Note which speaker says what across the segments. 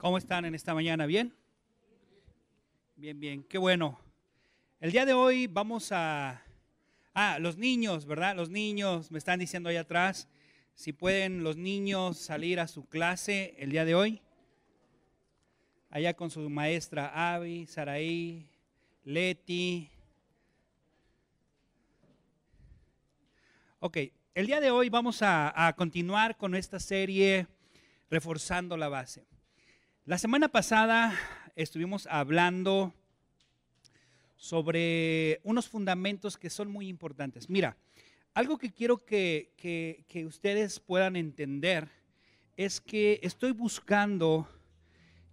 Speaker 1: ¿Cómo están en esta mañana? ¿Bien? Bien, bien, qué bueno. El día de hoy vamos a... Ah, los niños, ¿verdad? Los niños, me están diciendo ahí atrás, si pueden los niños salir a su clase el día de hoy. Allá con su maestra Avi, Saraí, Leti. Ok, el día de hoy vamos a, a continuar con esta serie reforzando la base. La semana pasada estuvimos hablando sobre unos fundamentos que son muy importantes. Mira, algo que quiero que, que, ustedes puedan entender es que estoy buscando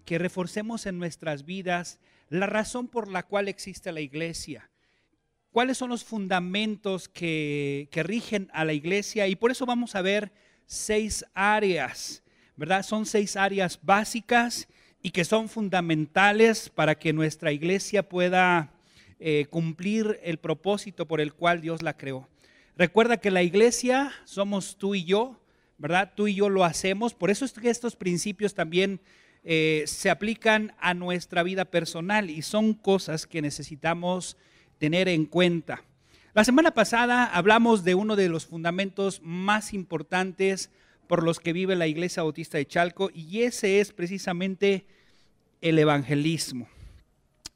Speaker 1: que reforcemos en nuestras vidas la razón por la cual existe la iglesia. ¿Cuáles son los fundamentos que, que rigen a la iglesia? Y por eso vamos a ver seis áreas ¿verdad? Son seis áreas básicas y que son fundamentales para que nuestra iglesia pueda eh, cumplir el propósito por el cual Dios la creó. Recuerda que la iglesia somos tú y yo, ¿verdad? Tú y yo lo hacemos. Por eso es que estos principios también eh, se aplican a nuestra vida personal y son cosas que necesitamos tener en cuenta. La semana pasada hablamos de uno de los fundamentos más importantes por los que vive la Iglesia Bautista de Chalco y ese es precisamente el evangelismo.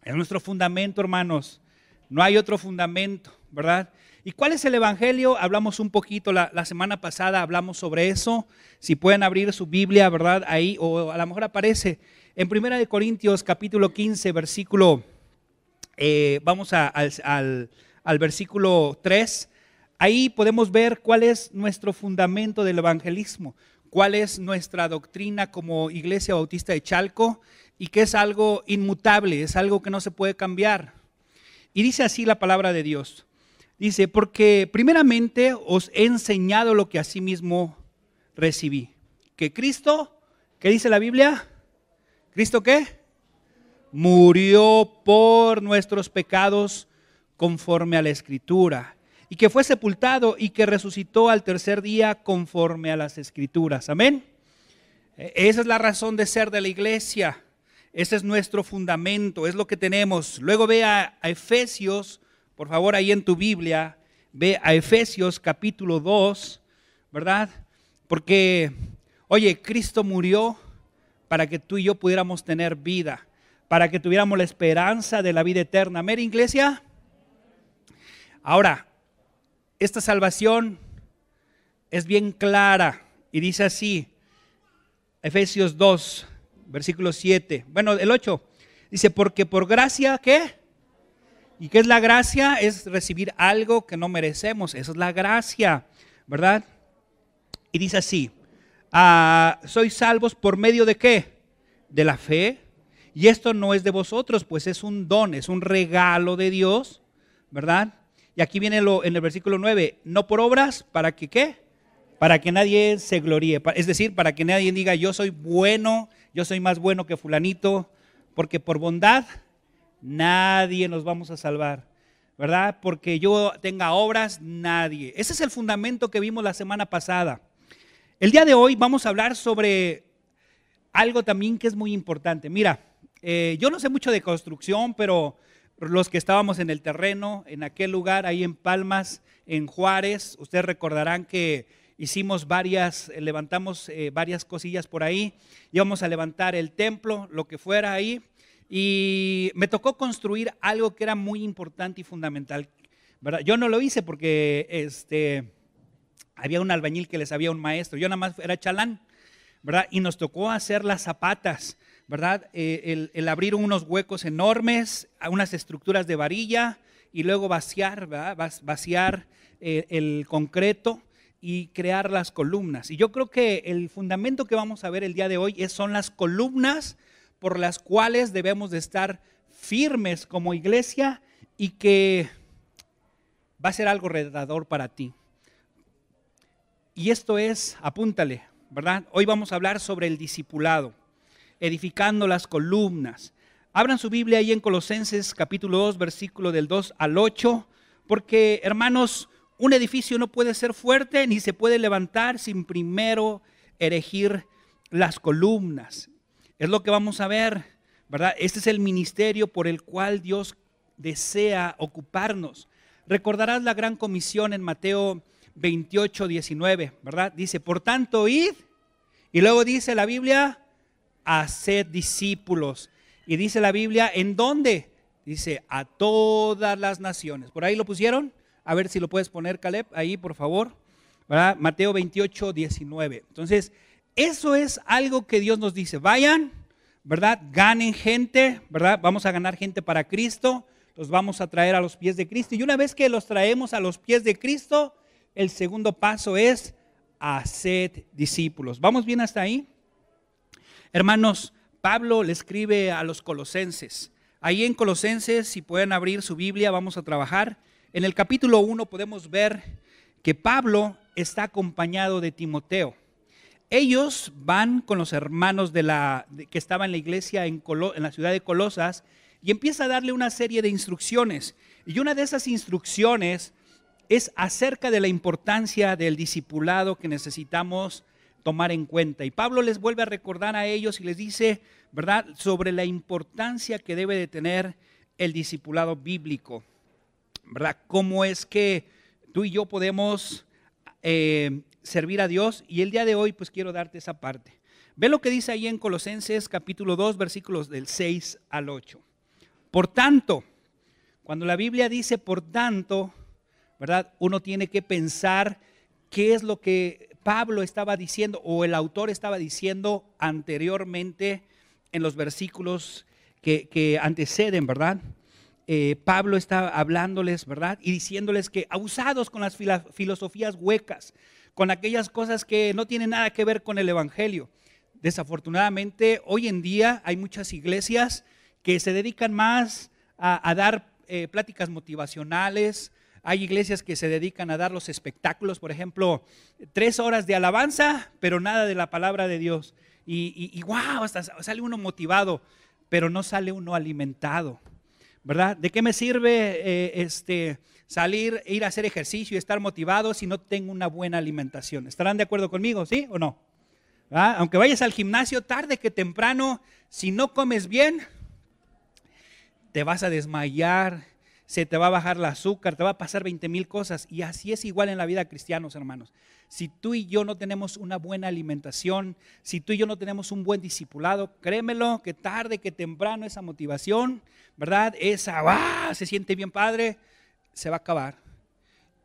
Speaker 1: Es nuestro fundamento, hermanos. No hay otro fundamento, ¿verdad? ¿Y cuál es el Evangelio? Hablamos un poquito la, semana pasada, hablamos sobre eso. Si pueden abrir su Biblia, ¿verdad? Ahí, o a lo mejor aparece en Primera de Corintios capítulo 15, versículo, eh, vamos al, al versículo 3. Ahí podemos ver cuál es nuestro fundamento del evangelismo, cuál es nuestra doctrina como Iglesia Bautista de Chalco y que es algo inmutable, es algo que no se puede cambiar. Y dice así la palabra de Dios. Dice, porque primeramente os he enseñado lo que asimismo recibí. Que Cristo, ¿qué dice la Biblia? ¿Cristo qué? Murió por nuestros pecados conforme a la escritura y que fue sepultado y que resucitó al tercer día conforme a las escrituras. Amén. E, esa es la razón de ser de la iglesia. Ese es nuestro fundamento, es lo que tenemos. Luego ve a, Efesios, por favor, ahí en tu Biblia, ve a Efesios capítulo 2, ¿verdad? Porque, oye, Cristo murió para que tú y yo pudiéramos tener vida, para que tuviéramos la esperanza de la vida eterna. Amén, iglesia. Ahora, esta salvación es bien clara y dice así, Efesios 2, versículo 7, bueno, el 8, dice, porque por gracia, ¿qué? ¿Y qué es la gracia? Es recibir algo que no merecemos, eso es la gracia, ¿verdad? Y dice así, ah, sois salvos por medio de qué? De la fe. Y esto no es de vosotros, pues es un don, es un regalo de Dios, ¿verdad? Y aquí viene lo, en el versículo 9, no por obras, ¿para que qué? Para que nadie se gloríe. Es decir, para que nadie diga, yo soy bueno, yo soy más bueno que fulanito, porque por bondad nadie nos vamos a salvar. ¿Verdad? Porque yo tenga obras, nadie. Ese es el fundamento que vimos la semana pasada. El día de hoy vamos a hablar sobre algo también que es muy importante. Mira, eh, yo no sé mucho de construcción, pero los que estábamos en el terreno, en aquel lugar, ahí en Palmas, en Juárez, ustedes recordarán que hicimos varias, eh, levantamos eh, varias cosillas por ahí, íbamos a levantar el templo, lo que fuera ahí, y me tocó construir algo que era muy importante y fundamental. ¿verdad? Yo no lo hice porque este, había un albañil que les había un maestro, yo nada más era chalán, ¿verdad? Y nos tocó hacer las zapatas. ¿Verdad? Eh, el, abrir unos huecos enormes, unas estructuras de varilla y luego vaciar, ¿verdad? Vaciar eh, el concreto y crear las columnas. Y yo creo que el fundamento que vamos a ver el día de hoy es, son las columnas por las cuales debemos de estar firmes como iglesia y que va a ser algo redador para ti. Y esto es, apúntale, ¿verdad? Hoy vamos a hablar sobre el discipulado edificando las columnas. Abran su Biblia ahí en Colosenses capítulo 2, versículo del 2 al 8, porque hermanos, un edificio no puede ser fuerte ni se puede levantar sin primero erigir las columnas. Es lo que vamos a ver, ¿verdad? Este es el ministerio por el cual Dios desea ocuparnos. Recordarás la gran comisión en Mateo 28, 19, ¿verdad? Dice, por tanto, id. Y luego dice la Biblia, haced discípulos. Y dice la Biblia, ¿en dónde? Dice, a todas las naciones. ¿Por ahí lo pusieron? A ver si lo puedes poner, Caleb, ahí, por favor. ¿verdad? Mateo 28, 19. Entonces, eso es algo que Dios nos dice. Vayan, ¿verdad? Ganen gente, ¿verdad? Vamos a ganar gente para Cristo. Los vamos a traer a los pies de Cristo. Y una vez que los traemos a los pies de Cristo, el segundo paso es hacer discípulos. ¿Vamos bien hasta ahí? Hermanos, Pablo le escribe a los colosenses. Ahí en Colosenses, si pueden abrir su Biblia, vamos a trabajar. En el capítulo 1 podemos ver que Pablo está acompañado de Timoteo. Ellos van con los hermanos de la, que estaban en la iglesia en, en la ciudad de Colosas y empieza a darle una serie de instrucciones. Y una de esas instrucciones es acerca de la importancia del discipulado que necesitamos tomar en cuenta. Y Pablo les vuelve a recordar a ellos y les dice, ¿verdad?, sobre la importancia que debe de tener el discipulado bíblico, ¿verdad? ¿Cómo es que tú y yo podemos eh, servir a Dios? Y el día de hoy, pues quiero darte esa parte. Ve lo que dice ahí en Colosenses capítulo 2, versículos del 6 al 8. Por tanto, cuando la Biblia dice por tanto, ¿verdad? Uno tiene que pensar qué es lo que Pablo estaba diciendo o el autor estaba diciendo anteriormente en los versículos que, anteceden, ¿verdad? Eh, Pablo está hablándoles, ¿verdad? Y diciéndoles que abusados con las filosofías huecas, con aquellas cosas que no tienen nada que ver con el Evangelio. Desafortunadamente, hoy en día hay muchas iglesias que se dedican más a, dar eh, pláticas motivacionales, hay iglesias que se dedican a dar los espectáculos, por ejemplo, tres horas de alabanza, pero nada de la palabra de Dios. Y, wow, hasta sale uno motivado, pero no sale uno alimentado. ¿Verdad? ¿De qué me sirve eh, este, salir, ir a hacer ejercicio y estar motivado si no tengo una buena alimentación? ¿Estarán de acuerdo conmigo, sí o no? Aunque vayas al gimnasio tarde que temprano, si no comes bien, te vas a desmayar, se te va a bajar el azúcar, te va a pasar 20 mil cosas. Y así es igual en la vida cristianos, hermanos. Si tú y yo no tenemos una buena alimentación, si tú y yo no tenemos un buen discipulado, créemelo que tarde que temprano esa motivación, ¿verdad? Esa, ¡ah! Se siente bien padre, se va a acabar.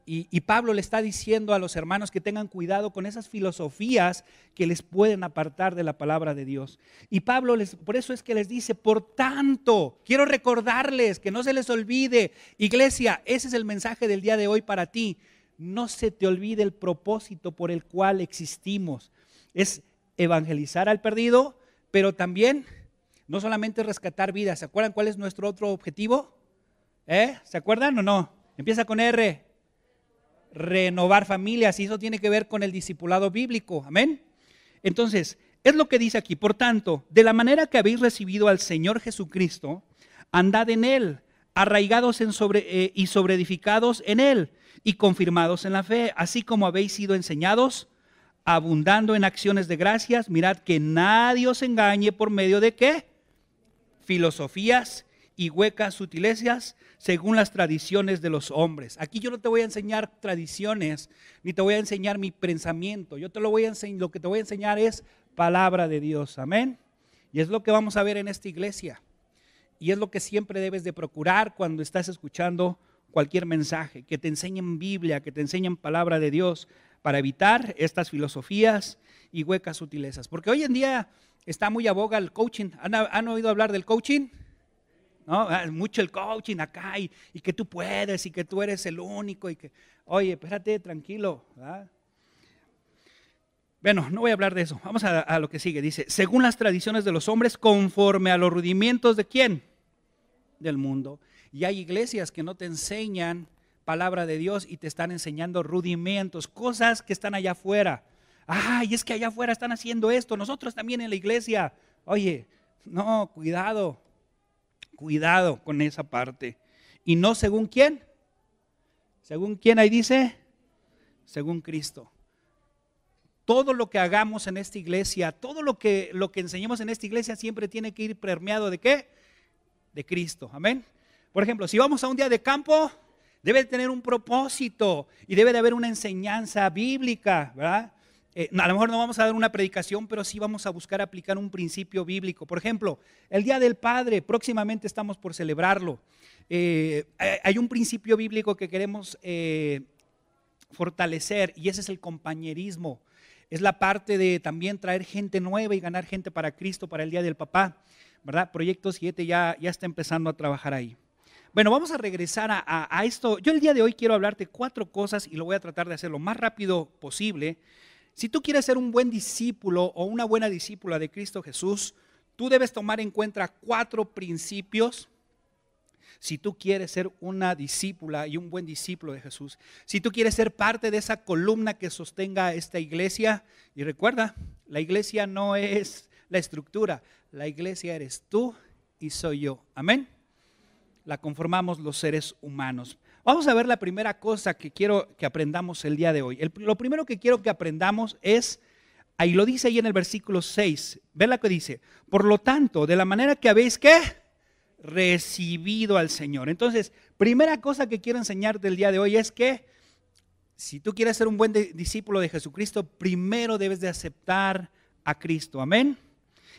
Speaker 1: Y, Pablo le está diciendo a los hermanos que tengan cuidado con esas filosofías que les pueden apartar de la palabra de Dios. Y Pablo les, por eso es que les dice, por tanto, quiero recordarles que no se les olvide, iglesia, ese es el mensaje del día de hoy para ti. No se te olvide el propósito por el cual existimos. Es evangelizar al perdido, pero también no solamente rescatar vidas. ¿Se acuerdan cuál es nuestro otro objetivo? ¿Eh? ¿Se acuerdan o no? Empieza con R renovar familias y eso tiene que ver con el discipulado bíblico. Amén. Entonces, es lo que dice aquí. Por tanto, de la manera que habéis recibido al Señor Jesucristo, andad en Él, arraigados en sobre, eh, y sobreedificados en Él y confirmados en la fe, así como habéis sido enseñados, abundando en acciones de gracias. Mirad que nadie os engañe por medio de qué? Filosofías y huecas sutilezas según las tradiciones de los hombres. Aquí yo no te voy a enseñar tradiciones, ni te voy a enseñar mi pensamiento. Yo te lo voy a enseñar, lo que te voy a enseñar es palabra de Dios. Amén. Y es lo que vamos a ver en esta iglesia. Y es lo que siempre debes de procurar cuando estás escuchando cualquier mensaje, que te enseñen Biblia, que te enseñen palabra de Dios, para evitar estas filosofías y huecas sutilezas. Porque hoy en día está muy a boga el coaching. ¿Han, han oído hablar del coaching? Ah, mucho el coaching acá y, que tú puedes y que tú eres el único y que, oye, espérate, tranquilo. Bueno, no voy a hablar de eso. Vamos a, a, lo que sigue. Dice, según las tradiciones de los hombres, conforme a los rudimentos de quién? Del mundo. Y hay iglesias que no te enseñan palabra de Dios y te están enseñando rudimentos, cosas que están allá afuera. Ay, es que allá afuera están haciendo esto, nosotros también en la iglesia. Oye, no, cuidado, Cuidado con esa parte. ¿Y no según quién? ¿Según quién ahí dice? Según Cristo. todo lo que hagamos en esta iglesia, todo lo que, lo que enseñemos en esta iglesia siempre tiene que ir permeado de qué? De Cristo. Amén. Por ejemplo, si vamos a un día de campo, debe tener un propósito y debe de haber una enseñanza bíblica, ¿verdad? Eh, a lo mejor no vamos a dar una predicación, pero sí vamos a buscar aplicar un principio bíblico. Por ejemplo, el Día del Padre, próximamente estamos por celebrarlo. Eh, hay un principio bíblico que queremos eh, fortalecer y ese es el compañerismo. Es la parte de también traer gente nueva y ganar gente para Cristo para el Día del Papá, ¿verdad? Proyecto 7 ya, ya está empezando a trabajar ahí. Bueno, vamos a regresar a, esto. Yo el día de hoy quiero hablarte cuatro cosas y lo voy a tratar de hacer lo más rápido posible. Si tú quieres ser un buen discípulo o una buena discípula de Cristo Jesús, tú debes tomar en cuenta cuatro principios. Si tú quieres ser una discípula y un buen discípulo de Jesús, si tú quieres ser parte de esa columna que sostenga esta iglesia, y recuerda, la iglesia no es la estructura, la iglesia eres tú y soy yo. Amén la conformamos los seres humanos. Vamos a ver la primera cosa que quiero que aprendamos el día de hoy. lo primero que quiero que aprendamos es, ahí lo dice ahí en el versículo 6, ve la que dice, por lo tanto, de la manera que habéis que recibido al Señor. Entonces, primera cosa que quiero enseñarte el día de hoy es que si tú quieres ser un buen discípulo de Jesucristo, primero debes de aceptar a Cristo. Amén.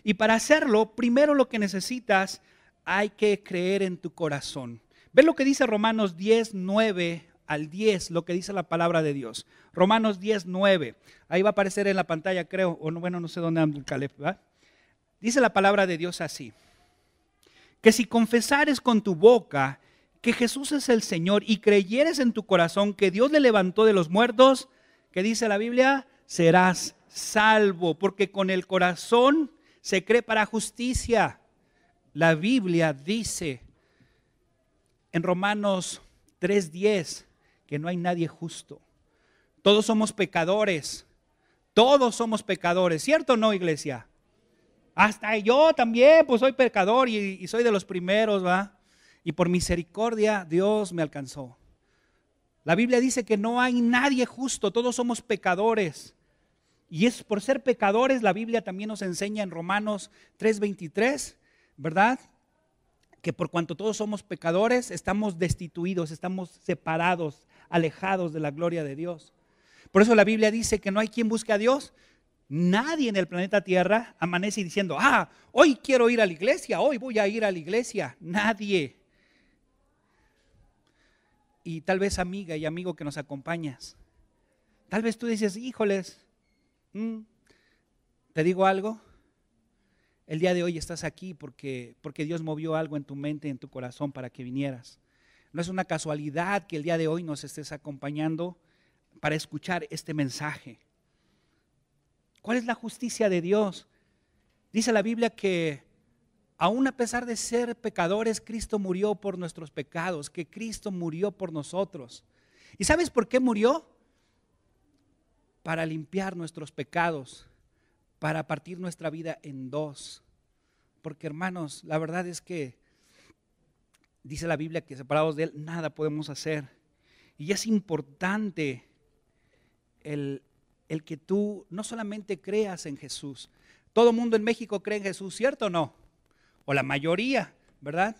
Speaker 1: Y para hacerlo, primero lo que necesitas hay que creer en tu corazón. Ve lo que dice Romanos 10, 9 al 10, lo que dice la palabra de Dios. Romanos 10, 9. Ahí va a aparecer en la pantalla, creo, o no, bueno, no sé dónde anda el Caleb, Dice la palabra de Dios así. Que si confesares con tu boca que Jesús es el Señor y creyeres en tu corazón que Dios le levantó de los muertos, que dice la Biblia, serás salvo, porque con el corazón se cree para justicia la Biblia dice en Romanos 3:10 que no hay nadie justo. Todos somos pecadores. Todos somos pecadores, ¿cierto o no, iglesia? Hasta yo también, pues soy pecador y, y soy de los primeros, ¿va? Y por misericordia Dios me alcanzó. La Biblia dice que no hay nadie justo, todos somos pecadores. Y es por ser pecadores, la Biblia también nos enseña en Romanos 3:23 ¿verdad? Que por cuanto todos somos pecadores, estamos destituidos, estamos separados, alejados de la gloria de Dios. Por eso la Biblia dice que no hay quien busque a Dios. Nadie en el planeta Tierra amanece diciendo, ah, hoy quiero ir a la iglesia, hoy voy a ir a la iglesia. Nadie. Y tal vez amiga y amigo que nos acompañas, tal vez tú dices, híjoles, mm, ¿te digo algo? El día de hoy estás aquí porque, porque Dios movió algo en tu mente, en tu corazón para que vinieras. No es una casualidad que el día de hoy nos estés acompañando para escuchar este mensaje. ¿Cuál es la justicia de Dios? Dice la Biblia que aún a pesar de ser pecadores, Cristo murió por nuestros pecados, que Cristo murió por nosotros. ¿Y sabes por qué murió? Para limpiar nuestros pecados para partir nuestra vida en dos. Porque hermanos, la verdad es que dice la Biblia que separados de Él nada podemos hacer. Y es importante el, el que tú no solamente creas en Jesús. Todo mundo en México cree en Jesús, ¿cierto o no? O la mayoría, ¿verdad?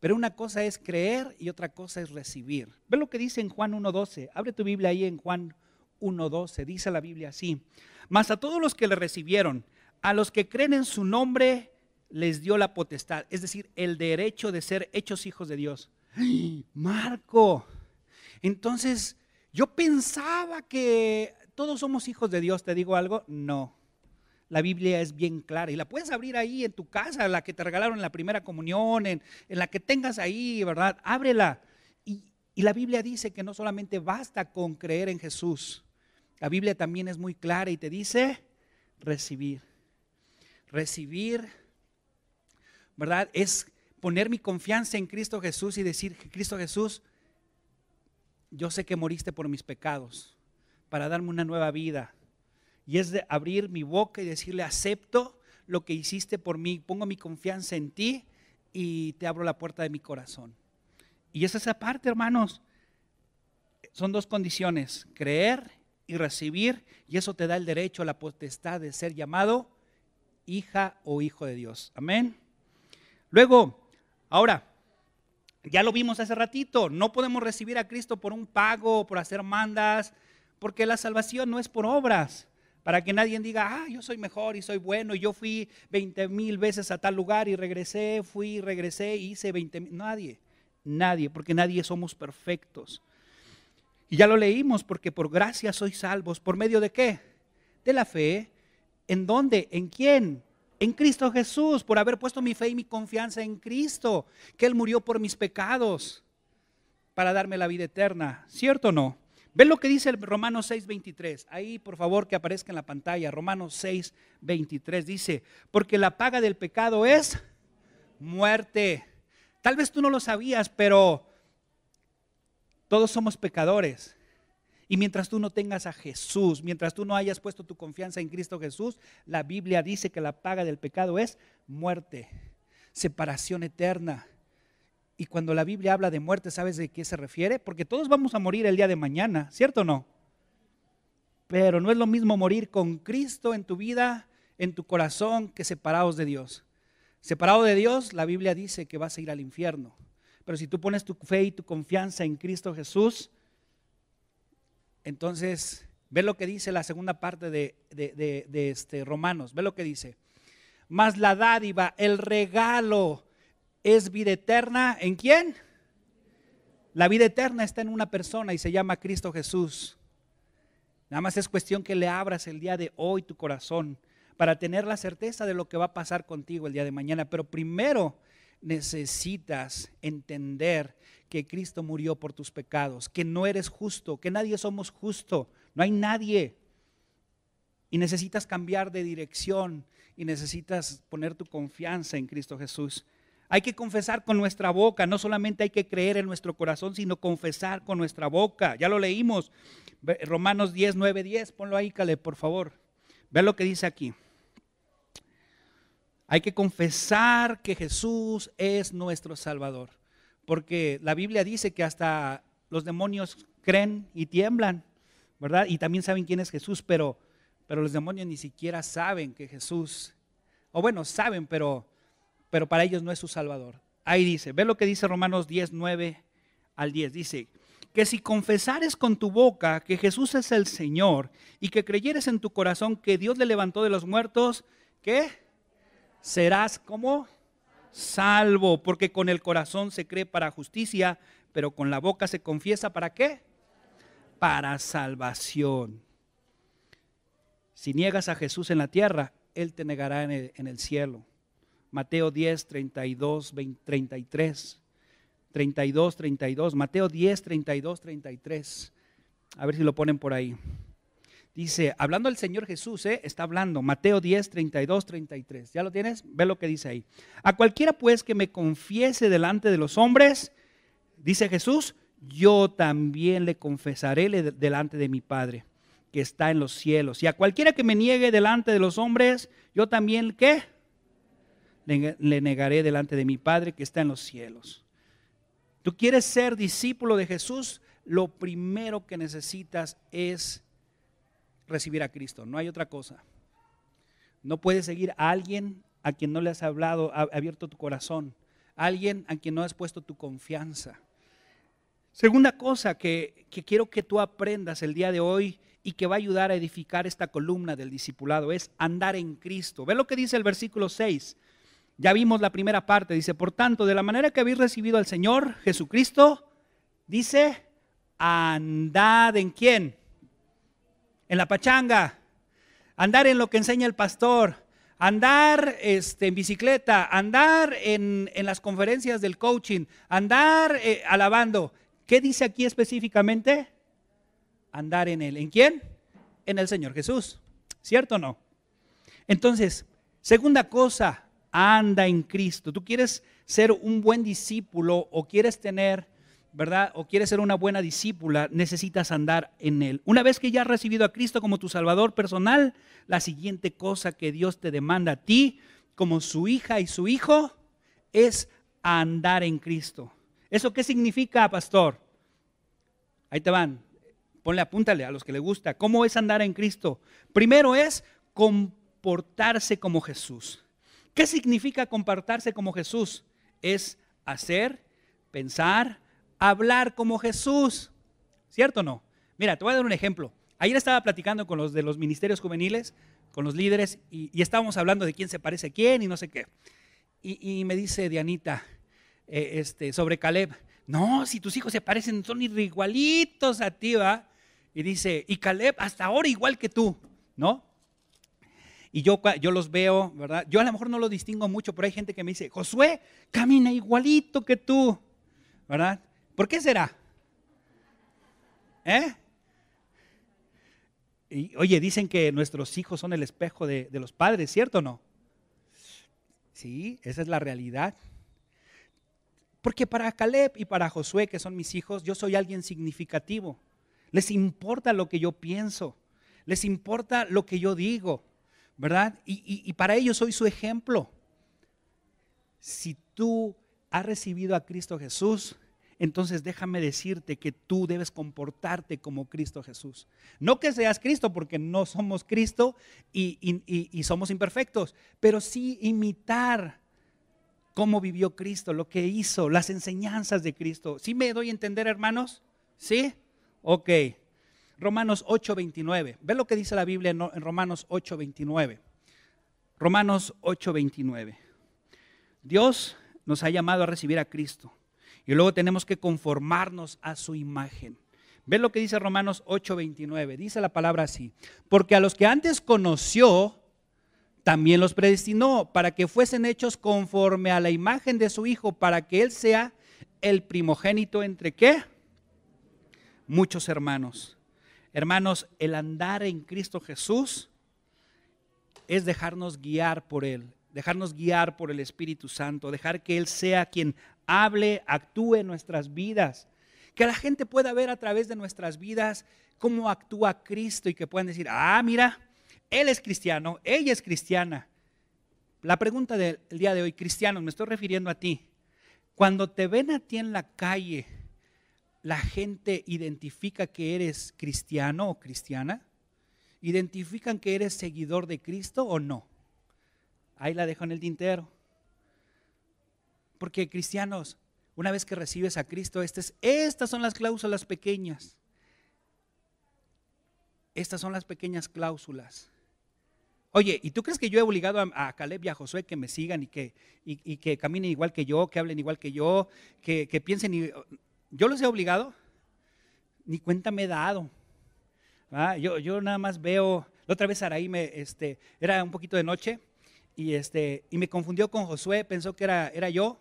Speaker 1: Pero una cosa es creer y otra cosa es recibir. Ve lo que dice en Juan 1.12. Abre tu Biblia ahí en Juan 1.12. Dice la Biblia así. Mas a todos los que le recibieron, a los que creen en su nombre, les dio la potestad, es decir, el derecho de ser hechos hijos de Dios. Marco, entonces yo pensaba que todos somos hijos de Dios, ¿te digo algo? No. La Biblia es bien clara y la puedes abrir ahí en tu casa, la que te regalaron en la primera comunión, en, la que tengas ahí, ¿verdad? Ábrela. Y, y la Biblia dice que no solamente basta con creer en Jesús, la Biblia también es muy clara y te dice recibir. Recibir, ¿verdad? Es poner mi confianza en Cristo Jesús y decir, Cristo Jesús, yo sé que moriste por mis pecados para darme una nueva vida. Y es de abrir mi boca y decirle, acepto lo que hiciste por mí, pongo mi confianza en ti y te abro la puerta de mi corazón. Y es esa parte, hermanos. Son dos condiciones, creer y recibir, y eso te da el derecho a la potestad de ser llamado hija o hijo de Dios. Amén. Luego, ahora, ya lo vimos hace ratito, no podemos recibir a Cristo por un pago, por hacer mandas, porque la salvación no es por obras. Para que nadie diga, ah, yo soy mejor y soy bueno, yo fui 20 mil veces a tal lugar y regresé, fui, regresé, hice 20 mil. Nadie, nadie, porque nadie somos perfectos. Y ya lo leímos, porque por gracia sois salvos. ¿Por medio de qué? De la fe. ¿En dónde? ¿En quién? En Cristo Jesús, por haber puesto mi fe y mi confianza en Cristo, que Él murió por mis pecados para darme la vida eterna. ¿Cierto o no? Ven lo que dice el Romanos 6:23. Ahí, por favor, que aparezca en la pantalla. Romanos 6:23 dice, porque la paga del pecado es muerte. Tal vez tú no lo sabías, pero todos somos pecadores. Y mientras tú no tengas a Jesús, mientras tú no hayas puesto tu confianza en Cristo Jesús, la Biblia dice que la paga del pecado es muerte, separación eterna. Y cuando la Biblia habla de muerte, ¿sabes de qué se refiere? Porque todos vamos a morir el día de mañana, ¿cierto o no? Pero no es lo mismo morir con Cristo en tu vida, en tu corazón, que separados de Dios. Separado de Dios, la Biblia dice que vas a ir al infierno. Pero si tú pones tu fe y tu confianza en Cristo Jesús, entonces ve lo que dice la segunda parte de, de este Romanos. Ve lo que dice. Más la dádiva, el regalo es vida eterna. ¿En quién? La vida eterna está en una persona y se llama Cristo Jesús. Nada más es cuestión que le abras el día de hoy tu corazón para tener la certeza de lo que va a pasar contigo el día de mañana. Pero primero necesitas entender que Cristo murió por tus pecados, que no eres justo, que nadie somos justo, no hay nadie. Y necesitas cambiar de dirección y necesitas poner tu confianza en Cristo Jesús. Hay que confesar con nuestra boca, no solamente hay que creer en nuestro corazón, sino confesar con nuestra boca. Ya lo leímos, Romanos 10, 9, 10, ponlo ahí, Caleb, por favor. Ve lo que dice aquí. Hay que confesar que Jesús es nuestro Salvador, porque la Biblia dice que hasta los demonios creen y tiemblan, ¿verdad? Y también saben quién es Jesús, pero, pero los demonios ni siquiera saben que Jesús, o bueno, saben, pero pero para ellos no es su Salvador. Ahí dice, ve lo que dice Romanos 10, 9 al 10. Dice, que si confesares con tu boca que Jesús es el Señor y que creyeres en tu corazón que Dios le levantó de los muertos, ¿qué? Serás como salvo, porque con el corazón se cree para justicia, pero con la boca se confiesa para qué? Para salvación. Si niegas a Jesús en la tierra, Él te negará en el, en el cielo. Mateo 10, 32, 33. 32, 32. Mateo 10, 32, 33. A ver si lo ponen por ahí. Dice, hablando el Señor Jesús, ¿eh? está hablando, Mateo 10, 32, 33. ¿Ya lo tienes? Ve lo que dice ahí. A cualquiera pues que me confiese delante de los hombres, dice Jesús, yo también le confesaré delante de mi Padre que está en los cielos. Y a cualquiera que me niegue delante de los hombres, yo también, ¿qué? le negaré delante de mi Padre que está en los cielos. Tú quieres ser discípulo de Jesús, lo primero que necesitas es recibir a Cristo, no hay otra cosa. No puedes seguir a alguien a quien no le has hablado, abierto tu corazón, alguien a quien no has puesto tu confianza. Segunda cosa que, que quiero que tú aprendas el día de hoy y que va a ayudar a edificar esta columna del discipulado es andar en Cristo. Ve lo que dice el versículo 6. Ya vimos la primera parte, dice, por tanto, de la manera que habéis recibido al Señor Jesucristo, dice, andad en quién? En la pachanga, andar en lo que enseña el pastor, andar este, en bicicleta, andar en, las conferencias del coaching, andar eh, alabando. ¿Qué dice aquí específicamente? Andar en él. ¿En quién? En el Señor Jesús. ¿Cierto o no? Entonces, segunda cosa, anda en Cristo. Tú quieres ser un buen discípulo o quieres tener, ¿verdad? O quieres ser una buena discípula, necesitas andar en Él. Una vez que ya has recibido a Cristo como tu Salvador personal, la siguiente cosa que Dios te demanda a ti, como su hija y su hijo, es andar en Cristo. ¿Eso qué significa, pastor? Ahí te van. ponle, apúntale a los que le gusta. ¿Cómo es andar en Cristo? Primero es comportarse como Jesús. ¿Qué significa comportarse como Jesús? Es hacer, pensar, hablar como Jesús. ¿Cierto o no? Mira, te voy a dar un ejemplo. Ayer estaba platicando con los de los ministerios juveniles, con los líderes, y, estábamos hablando de quién se parece a quién y no sé qué. Y, me dice Dianita eh, este, sobre Caleb, no, si tus hijos se parecen, son igualitos a ti, ¿va? Y dice, y Caleb hasta ahora igual que tú, ¿no? Y yo, yo los veo, ¿verdad? Yo a lo mejor no lo distingo mucho, pero hay gente que me dice, Josué, camina igualito que tú, ¿verdad? ¿Por qué será? ¿Eh? Y, oye, dicen que nuestros hijos son el espejo de, de los padres, ¿cierto o no? Sí, esa es la realidad. Porque para Caleb y para Josué, que son mis hijos, yo soy alguien significativo. Les importa lo que yo pienso, les importa lo que yo digo. ¿verdad? Y, para ellos soy su ejemplo. Si tú has recibido a Cristo Jesús, entonces déjame decirte que tú debes comportarte como Cristo Jesús. No que seas Cristo, porque no somos Cristo y, somos imperfectos, pero sí imitar cómo vivió Cristo, lo que hizo, las enseñanzas de Cristo. ¿Sí me doy a entender, hermanos? ¿Sí? Ok. Romanos 8:29. Ve lo que dice la Biblia en Romanos 8:29. Romanos 8:29. Dios nos ha llamado a recibir a Cristo y luego tenemos que conformarnos a su imagen. Ve lo que dice Romanos 8:29. Dice la palabra así, porque a los que antes conoció, también los predestinó para que fuesen hechos conforme a la imagen de su Hijo, para que Él sea el primogénito entre qué? Muchos hermanos. Hermanos, el andar en Cristo Jesús es dejarnos guiar por Él, dejarnos guiar por el Espíritu Santo, dejar que Él sea quien hable, actúe en nuestras vidas. Que la gente pueda ver a través de nuestras vidas cómo actúa Cristo y que puedan decir, ah, mira, Él es cristiano, ella es cristiana. La pregunta del día de hoy, cristianos, me estoy refiriendo a ti. Cuando te ven a ti en la calle, la gente identifica que eres cristiano o cristiana? ¿Identifican que eres seguidor de Cristo o no? Ahí la dejo en el tintero. Porque cristianos, una vez que recibes a Cristo, estas, estas son las cláusulas pequeñas. Estas son las pequeñas cláusulas. Oye, ¿y tú crees que yo he obligado a, Caleb y a Josué que me sigan y que, y, que caminen igual que yo, que hablen igual que yo, que, que piensen... Y, yo los he obligado, ni cuenta me he dado. Yo, yo nada más veo, la otra vez Araí me, este, era un poquito de noche y, este, y me confundió con Josué, pensó que era, era yo.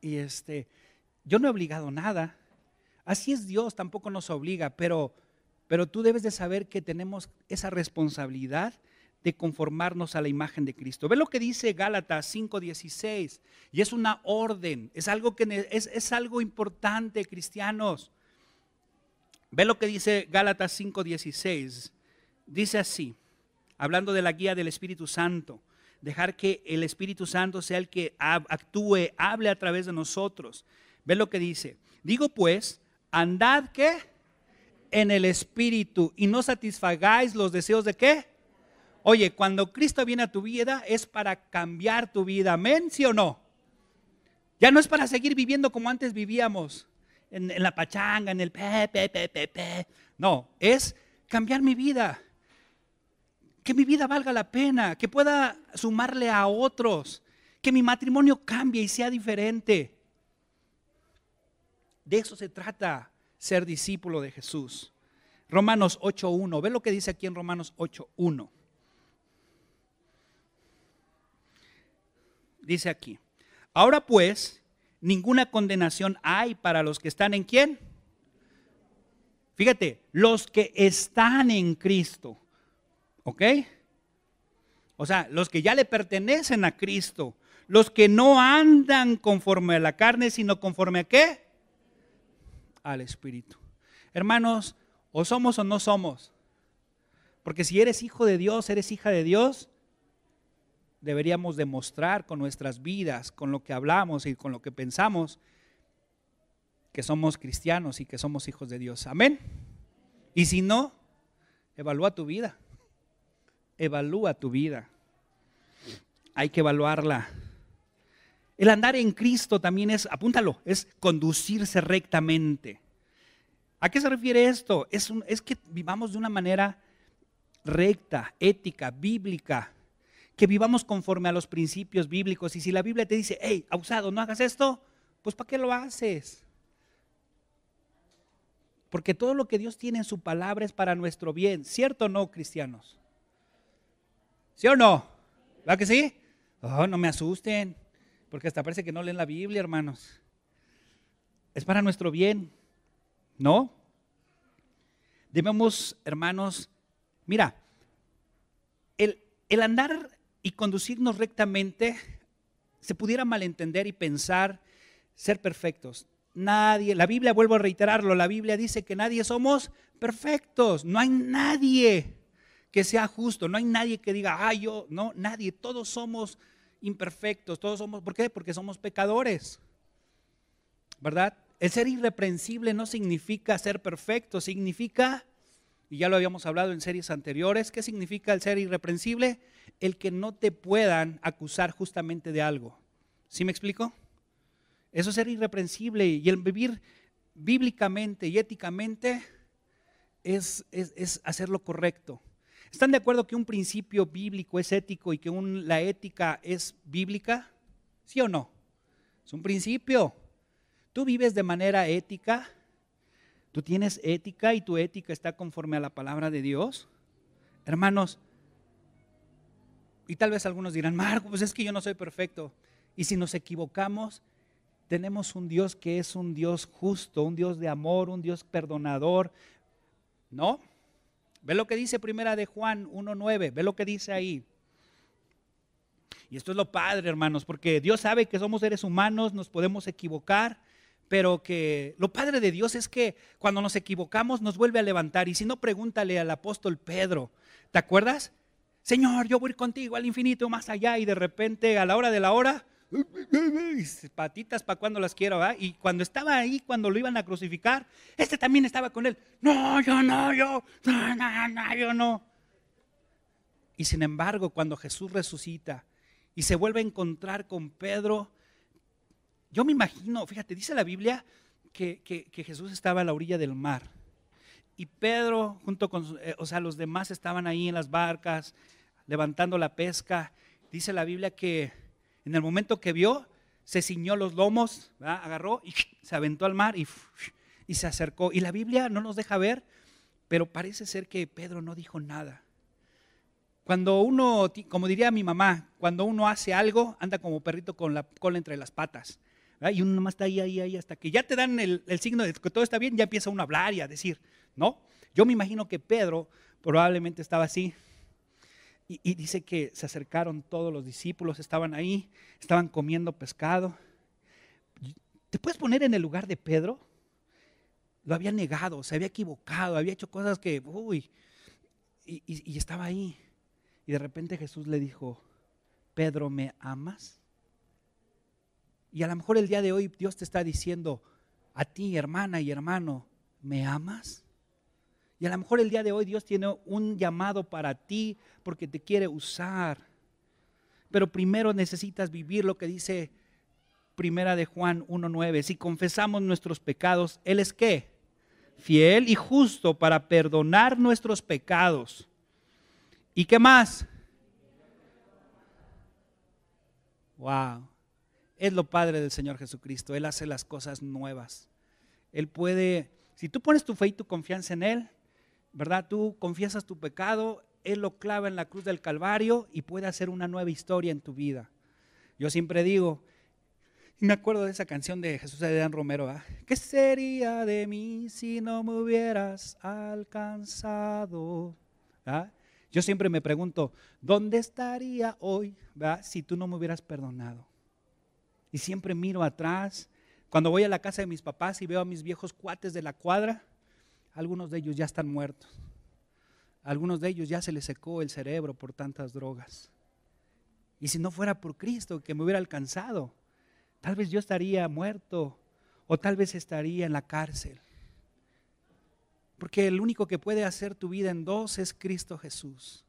Speaker 1: Y este, yo no he obligado nada. Así es Dios, tampoco nos obliga, pero, pero tú debes de saber que tenemos esa responsabilidad de conformarnos a la imagen de Cristo. Ve lo que dice Gálatas 5:16, y es una orden, es algo, que, es, es algo importante, cristianos. Ve lo que dice Gálatas 5:16, dice así, hablando de la guía del Espíritu Santo, dejar que el Espíritu Santo sea el que actúe, hable a través de nosotros. Ve lo que dice, digo pues, andad que en el Espíritu y no satisfagáis los deseos de qué? Oye, cuando Cristo viene a tu vida es para cambiar tu vida. Amén, sí o no. Ya no es para seguir viviendo como antes vivíamos, en, la pachanga, en el pe, pe, pe. No, es cambiar mi vida. Que mi vida valga la pena, que pueda sumarle a otros, que mi matrimonio cambie y sea diferente. De eso se trata ser discípulo de Jesús. Romanos 8.1, ve lo que dice aquí en Romanos 8.1. dice aquí, ahora pues, ninguna condenación hay para los que están en quién. Fíjate, los que están en Cristo. ¿Ok? O sea, los que ya le pertenecen a Cristo. Los que no andan conforme a la carne, sino conforme a qué? Al Espíritu. Hermanos, o somos o no somos. Porque si eres hijo de Dios, eres hija de Dios, deberíamos demostrar con nuestras vidas, con lo que hablamos y con lo que pensamos, que somos cristianos y que somos hijos de Dios. Amén. Y si no, evalúa tu vida. Evalúa tu vida. Hay que evaluarla. El andar en Cristo también es, apúntalo, es conducirse rectamente. ¿A qué se refiere esto? Es, es que vivamos de una manera recta, ética, bíblica, que vivamos conforme a los principios bíblicos. Y si la Biblia te dice, hey, abusado, no hagas esto, pues ¿para qué lo haces? Porque todo lo que Dios tiene en su palabra es para nuestro bien. ¿Cierto o no, cristianos? ¿Sí o no? ¿Va que sí? Oh, no me asusten, porque hasta parece que no leen la Biblia, hermanos. Es para nuestro bien, ¿no? Debemos, hermanos, mira, el, el andar y conducirnos rectamente se pudiera malentender y pensar ser perfectos. Nadie, la Biblia, vuelvo a reiterarlo, la Biblia dice que nadie somos perfectos, no hay nadie que sea justo, no hay nadie que diga, ah, yo, no, nadie, todos somos imperfectos, todos somos, ¿por qué? Porque somos pecadores, ¿verdad? El ser irreprensible no significa ser perfecto, significa, y ya lo habíamos hablado en series anteriores, ¿qué significa el ser irreprensible? El que no te puedan acusar justamente de algo. ¿Sí me explico? Eso es ser irreprensible y el vivir bíblicamente y éticamente es, es, hacer lo correcto. ¿Están de acuerdo que un principio bíblico es ético y que la ética es bíblica? ¿Sí o no? Es un principio. Tú vives de manera ética, tú tienes ética y tu ética está conforme a la palabra de Dios. Hermanos, y tal vez algunos dirán, Marco, pues es que yo no soy perfecto. Y si nos equivocamos, tenemos un Dios que es un Dios justo, un Dios de amor, un Dios perdonador. ¿No? Ve lo que dice primera de Juan 1.9, ve lo que dice ahí. Y esto es lo padre, hermanos, porque Dios sabe que somos seres humanos, nos podemos equivocar, pero que lo padre de Dios es que cuando nos equivocamos nos vuelve a levantar. Y si no, pregúntale al apóstol Pedro, ¿te acuerdas? Señor, yo voy contigo al infinito, más allá, y de repente a la hora de la hora, patitas para cuando las quiero, ¿va? Y cuando estaba ahí, cuando lo iban a crucificar, este también estaba con él. No, yo no, yo, no, no, no, yo no. Y sin embargo, cuando Jesús resucita y se vuelve a encontrar con Pedro, yo me imagino, fíjate, dice la Biblia que, que, Jesús estaba a la orilla del mar. Y Pedro, junto con, eh, o sea, los demás estaban ahí en las barcas, levantando la pesca. Dice la Biblia que en el momento que vio, se ciñó los lomos, agarró y se aventó al mar y, y se acercó. Y la Biblia no nos deja ver, pero parece ser que Pedro no dijo nada. Cuando uno, como diría mi mamá, cuando uno hace algo, anda como perrito con la cola entre las patas. Y uno nomás está ahí, ahí, ahí, hasta que ya te dan el, el, signo de que todo está bien, ya empieza uno a hablar y a decir, ¿no? Yo me imagino que Pedro probablemente estaba así, y, dice que se acercaron todos los discípulos, estaban ahí, estaban comiendo pescado. ¿Te puedes poner en el lugar de Pedro? Lo había negado, se había equivocado, había hecho cosas que, uy, y, y, estaba ahí. Y de repente Jesús le dijo, Pedro, ¿me amas? Y a lo mejor el día de hoy Dios te está diciendo, a ti, hermana y hermano, ¿me amas? Y a lo mejor el día de hoy Dios tiene un llamado para ti porque te quiere usar. Pero primero necesitas vivir lo que dice Primera de Juan 1.9. Si confesamos nuestros pecados, Él es qué? Fiel y justo para perdonar nuestros pecados. ¿Y qué más? Wow. Es lo Padre del Señor Jesucristo. Él hace las cosas nuevas. Él puede, si tú pones tu fe y tu confianza en Él, ¿verdad? Tú confiesas tu pecado, Él lo clava en la cruz del Calvario y puede hacer una nueva historia en tu vida. Yo siempre digo, y me acuerdo de esa canción de Jesús Adrián Romero, ¿qué sería de mí si no me hubieras alcanzado? Yo siempre me pregunto, ¿dónde estaría hoy si tú no me hubieras perdonado? Y siempre miro atrás. Cuando voy a la casa de mis papás y veo a mis viejos cuates de la cuadra, algunos de ellos ya están muertos. algunos de ellos ya se les secó el cerebro por tantas drogas. Y si no fuera por Cristo que me hubiera alcanzado, tal vez yo estaría muerto o tal vez estaría en la cárcel. Porque el único que puede hacer tu vida en dos es Cristo Jesús.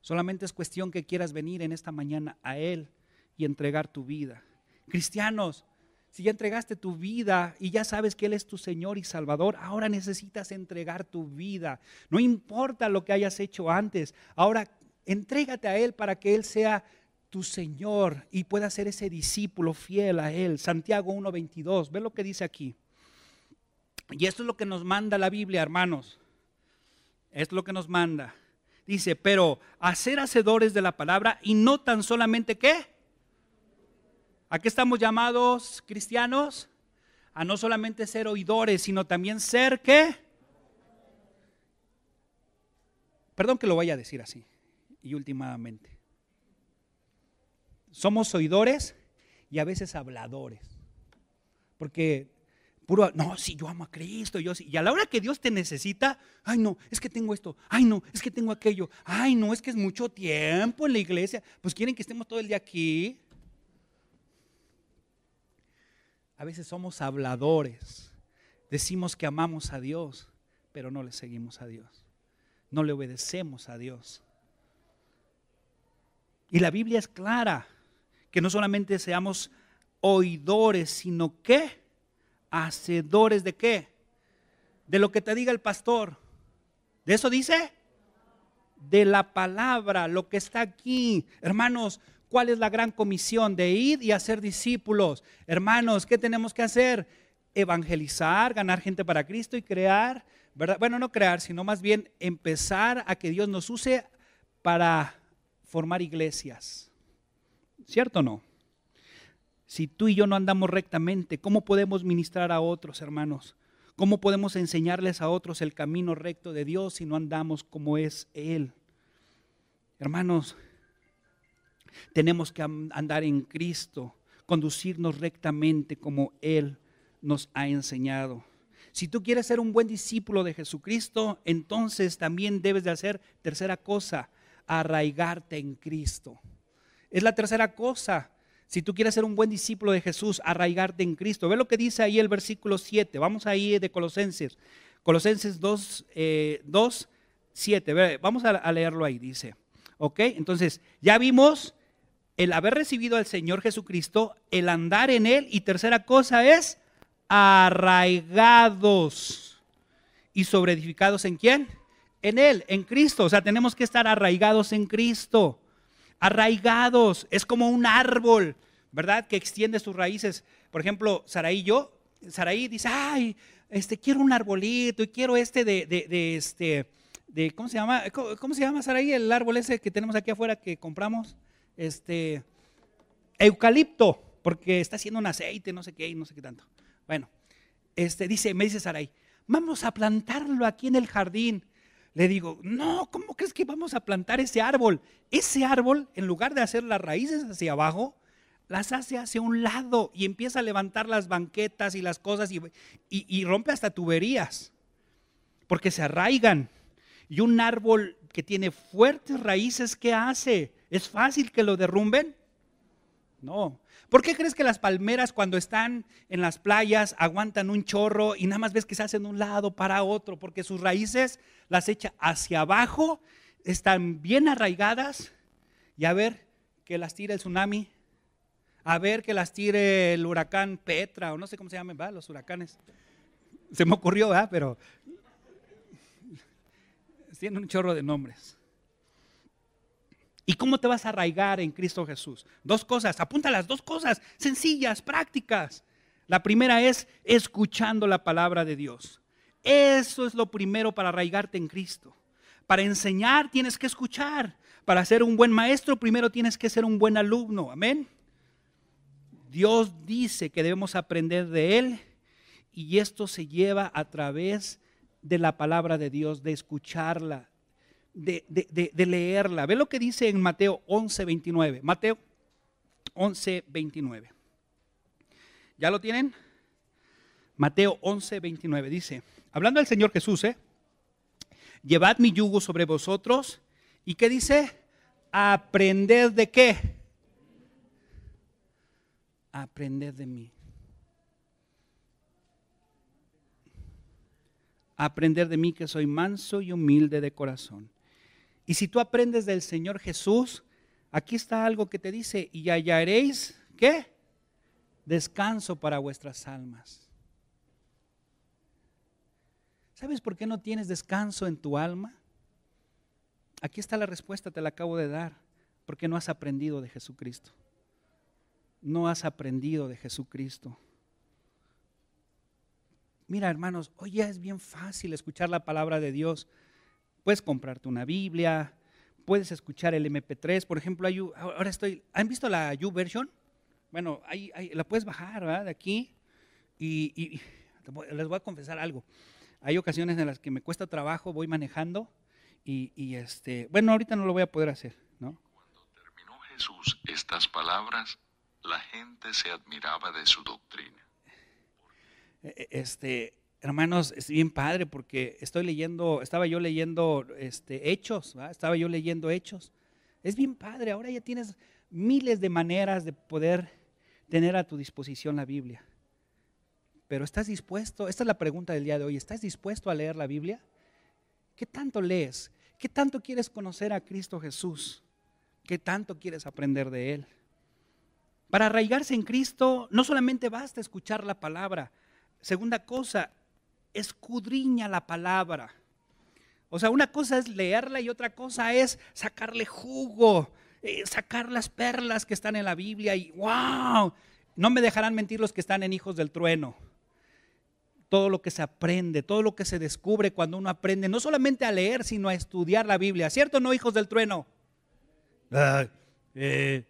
Speaker 1: Solamente es cuestión que quieras venir en esta mañana a Él y entregar tu vida. Cristianos, si ya entregaste tu vida y ya sabes que Él es tu Señor y Salvador, ahora necesitas entregar tu vida. No importa lo que hayas hecho antes, ahora entrégate a Él para que Él sea tu Señor y pueda ser ese discípulo fiel a Él. Santiago 1.22, ve lo que dice aquí. Y esto es lo que nos manda la Biblia, hermanos. Es lo que nos manda. Dice, pero a ser hacedores de la palabra y no tan solamente qué ¿A qué estamos llamados cristianos? A no solamente ser oidores, sino también ser qué? Perdón que lo vaya a decir así. Y últimamente. Somos oidores y a veces habladores. Porque puro, no, si yo amo a Cristo, yo sí. Y a la hora que Dios te necesita, ay no, es que tengo esto, ay no, es que tengo aquello, ay no, es que es mucho tiempo en la iglesia. Pues quieren que estemos todo el día aquí. A veces somos habladores. Decimos que amamos a Dios, pero no le seguimos a Dios. No le obedecemos a Dios. Y la Biblia es clara, que no solamente seamos oidores, sino que hacedores de qué? De lo que te diga el pastor. ¿De eso dice? De la palabra, lo que está aquí. Hermanos, ¿Cuál es la gran comisión? De ir y hacer discípulos. Hermanos, ¿qué tenemos que hacer? Evangelizar, ganar gente para Cristo y crear, ¿verdad? Bueno, no crear, sino más bien empezar a que Dios nos use para formar iglesias. ¿Cierto o no? Si tú y yo no andamos rectamente, ¿cómo podemos ministrar a otros, hermanos? ¿Cómo podemos enseñarles a otros el camino recto de Dios si no andamos como es Él? Hermanos, tenemos que andar en Cristo, conducirnos rectamente como Él nos ha enseñado. Si tú quieres ser un buen discípulo de Jesucristo, entonces también debes de hacer tercera cosa, arraigarte en Cristo. Es la tercera cosa. Si tú quieres ser un buen discípulo de Jesús, arraigarte en Cristo. Ve lo que dice ahí el versículo 7. Vamos ahí de Colosenses. Colosenses 2, 2 7. Vamos a leerlo ahí, dice. ¿Ok? Entonces, ya vimos el haber recibido al Señor Jesucristo, el andar en Él y tercera cosa es arraigados y sobreedificados en quién? En Él, en Cristo. O sea, tenemos que estar arraigados en Cristo. Arraigados, es como un árbol, ¿verdad? Que extiende sus raíces. Por ejemplo, Saraí y yo, Saraí dice, ay, este, quiero un arbolito y quiero este de, de, este, de, ¿cómo se llama? ¿Cómo, se llama Saraí? El árbol ese que tenemos aquí afuera que compramos este, eucalipto, porque está haciendo un aceite, no sé qué, y no sé qué tanto. Bueno, este, dice, me dice Sarai, vamos a plantarlo aquí en el jardín. Le digo, no, ¿cómo crees que vamos a plantar ese árbol? Ese árbol, en lugar de hacer las raíces hacia abajo, las hace hacia un lado y empieza a levantar las banquetas y las cosas y, y rompe hasta tuberías, porque se arraigan. Y un árbol que tiene fuertes raíces, ¿qué hace? ¿Es fácil que lo derrumben? No. ¿Por qué crees que las palmeras cuando están en las playas aguantan un chorro y nada más ves que se hacen un lado para otro? Porque sus raíces las echa hacia abajo, están bien arraigadas y a ver que las tire el tsunami, a ver que las tire el huracán Petra o no sé cómo se llaman ¿va? los huracanes. Se me ocurrió, ¿verdad? pero tienen un chorro de nombres. ¿Y cómo te vas a arraigar en Cristo Jesús? Dos cosas, apunta las dos cosas, sencillas, prácticas. La primera es escuchando la palabra de Dios. Eso es lo primero para arraigarte en Cristo. Para enseñar tienes que escuchar. Para ser un buen maestro primero tienes que ser un buen alumno. Amén. Dios dice que debemos aprender de Él y esto se lleva a través de la palabra de Dios, de escucharla, de, leerla. Ve lo que dice en Mateo 11, 29. Mateo 11, 29. ¿Ya lo tienen? Mateo 11, 29 dice, hablando del Señor Jesús, ¿eh? llevad mi yugo sobre vosotros. ¿Y qué dice? Aprended de qué? Aprended de mí. aprender de mí que soy manso y humilde de corazón. Y si tú aprendes del Señor Jesús, aquí está algo que te dice, y hallaréis, ¿qué? Descanso para vuestras almas. ¿Sabes por qué no tienes descanso en tu alma? Aquí está la respuesta, te la acabo de dar, porque no has aprendido de Jesucristo. No has aprendido de Jesucristo. Mira, hermanos, hoy ya es bien fácil escuchar la palabra de Dios. Puedes comprarte una Biblia, puedes escuchar el MP3. Por ejemplo, ahora estoy. ¿Han visto la YouVersion? Bueno, ahí, la puedes bajar ¿verdad? de aquí. Y, les voy a confesar algo. Hay ocasiones en las que me cuesta trabajo, voy manejando y, y, este, bueno, ahorita no lo voy a poder hacer, ¿no?
Speaker 2: Cuando terminó Jesús estas palabras, la gente se admiraba de su doctrina.
Speaker 1: E, e, este, hermanos, es bien padre porque estoy leyendo, estaba yo leyendo este, hechos, estaba yo leyendo hechos. Es bien padre, ahora ya tienes miles de maneras de poder tener a tu disposición la Biblia. Pero ¿estás dispuesto? Esta es la pregunta del día de hoy. ¿Estás dispuesto a leer la Biblia? ¿Qué tanto lees? ¿Qué tanto quieres conocer a Cristo Jesús? ¿Qué tanto quieres aprender de Él? Para arraigarse en Cristo no solamente basta escuchar la palabra, Segunda cosa, escudriña la palabra. O sea, una cosa es leerla y otra cosa es sacarle jugo, eh, sacar las perlas que están en la Biblia y wow, no me dejarán mentir los que están en Hijos del Trueno. Todo lo que se aprende, todo lo que se descubre cuando uno aprende, no solamente a leer, sino a estudiar la Biblia. ¿Cierto o no, Hijos del Trueno? Eh,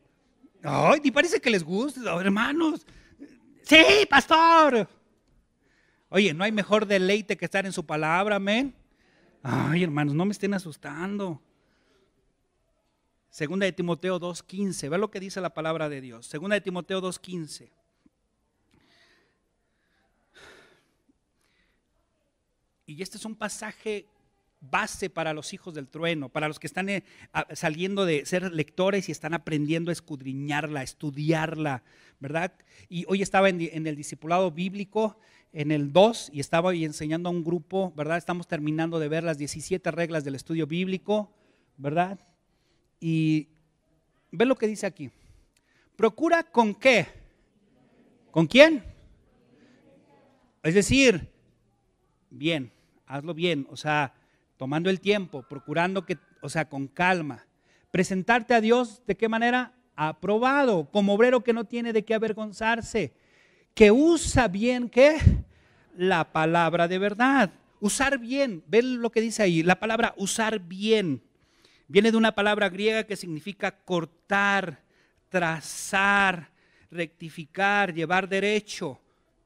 Speaker 1: ay, ni parece que les guste, hermanos. Sí, pastor. Oye, no hay mejor deleite que estar en su palabra, amén. Ay, hermanos, no me estén asustando. Segunda de Timoteo 2.15, ve lo que dice la palabra de Dios. Segunda de Timoteo 2.15. Y este es un pasaje base para los hijos del trueno, para los que están eh, saliendo de ser lectores y están aprendiendo a escudriñarla, a estudiarla, ¿verdad? Y hoy estaba en, el discipulado bíblico en el 2 y estaba enseñando a un grupo, ¿verdad? Estamos terminando de ver las 17 reglas del estudio bíblico, ¿verdad? Y ve lo que dice aquí. Procura con qué? ¿Con quién? Es decir, bien, hazlo bien, o sea, tomando el tiempo, procurando que, o sea, con calma. Presentarte a Dios, ¿de qué manera? Aprobado, como obrero que no tiene de qué avergonzarse que usa bien, ¿qué? La palabra de verdad. Usar bien, ven lo que dice ahí, la palabra usar bien. Viene de una palabra griega que significa cortar, trazar, rectificar, llevar derecho.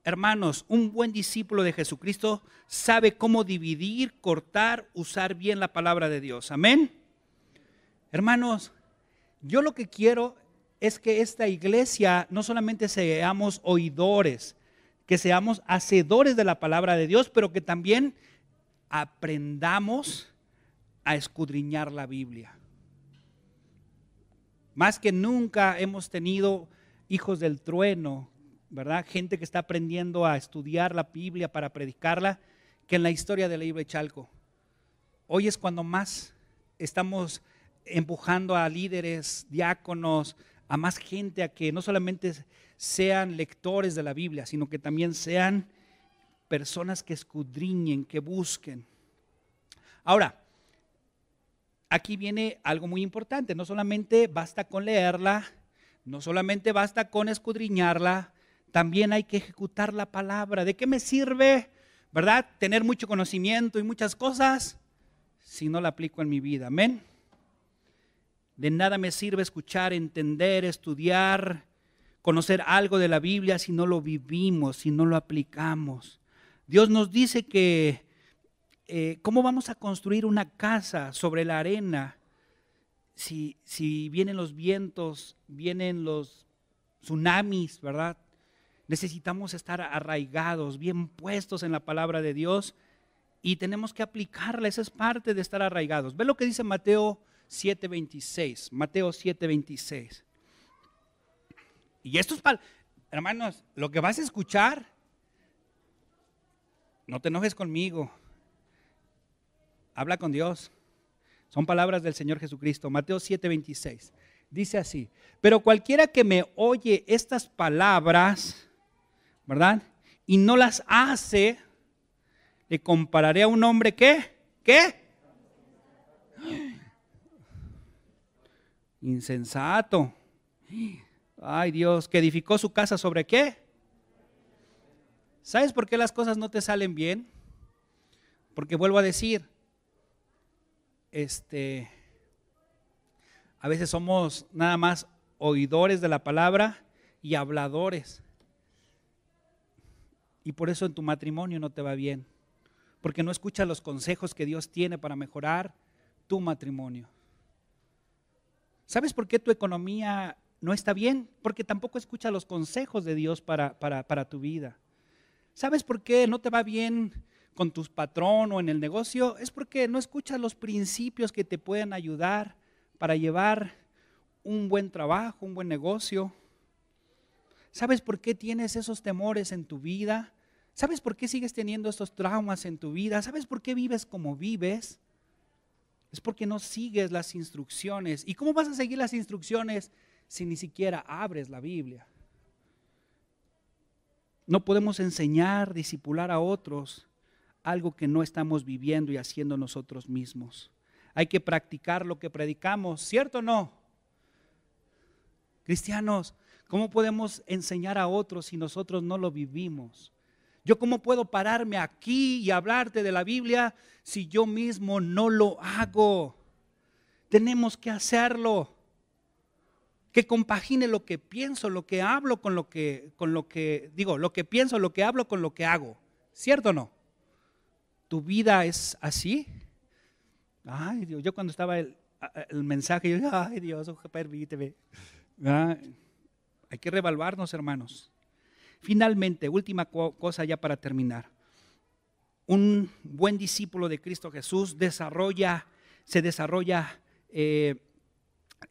Speaker 1: Hermanos, un buen discípulo de Jesucristo sabe cómo dividir, cortar, usar bien la palabra de Dios. Amén. Hermanos, yo lo que quiero es que esta iglesia no solamente seamos oidores, que seamos hacedores de la palabra de Dios, pero que también aprendamos a escudriñar la Biblia. Más que nunca hemos tenido hijos del trueno, ¿verdad? Gente que está aprendiendo a estudiar la Biblia para predicarla, que en la historia de la Chalco. Hoy es cuando más estamos empujando a líderes, diáconos, a más gente a que no solamente sean lectores de la Biblia, sino que también sean personas que escudriñen, que busquen. Ahora, aquí viene algo muy importante, no solamente basta con leerla, no solamente basta con escudriñarla, también hay que ejecutar la palabra. ¿De qué me sirve, verdad, tener mucho conocimiento y muchas cosas si no la aplico en mi vida? Amén. De nada me sirve escuchar, entender, estudiar, conocer algo de la Biblia si no lo vivimos, si no lo aplicamos. Dios nos dice que eh, cómo vamos a construir una casa sobre la arena si, si vienen los vientos, vienen los tsunamis, ¿verdad? Necesitamos estar arraigados, bien puestos en la palabra de Dios y tenemos que aplicarla. Esa es parte de estar arraigados. Ve lo que dice Mateo 7:26, Mateo 7:26. Y esto es hermanos, lo que vas a escuchar, no te enojes conmigo, Habla con Dios. Son palabras del Señor Jesucristo. Mateo 7:26. Dice así, pero cualquiera que me oye estas palabras, ¿verdad? Y no las hace, le compararé a un hombre que, ¿qué? Insensato. Ay Dios, que edificó su casa sobre qué? ¿Sabes por qué las cosas no te salen bien? Porque vuelvo a decir, este, a veces somos nada más oidores de la palabra y habladores. Y por eso en tu matrimonio no te va bien. Porque no escuchas los consejos que Dios tiene para mejorar tu matrimonio. ¿Sabes por qué tu economía no está bien? Porque tampoco escuchas los consejos de Dios para, para, para tu vida. ¿Sabes por qué no te va bien con tu patrón o en el negocio? Es porque no escuchas los principios que te pueden ayudar para llevar un buen trabajo, un buen negocio. ¿Sabes por qué tienes esos temores en tu vida? ¿Sabes por qué sigues teniendo estos traumas en tu vida? ¿Sabes por qué vives como vives? Es porque no sigues las instrucciones. ¿Y cómo vas a seguir las instrucciones si ni siquiera abres la Biblia? No podemos enseñar, disipular a otros algo que no estamos viviendo y haciendo nosotros mismos. Hay que practicar lo que predicamos, ¿cierto o no? Cristianos, ¿cómo podemos enseñar a otros si nosotros no lo vivimos? Yo cómo puedo pararme aquí y hablarte de la Biblia si yo mismo no lo hago. Tenemos que hacerlo que compagine lo que pienso, lo que hablo con lo que, con lo que digo, lo que pienso, lo que hablo con lo que hago. ¿Cierto o no? ¿Tu vida es así? Ay, Dios, yo cuando estaba el, mensaje, yo ay Dios, permíteme. Ah, hay que revaluarnos, hermanos. Finalmente, última cosa ya para terminar. Un buen discípulo de Cristo Jesús desarrolla, se desarrolla eh,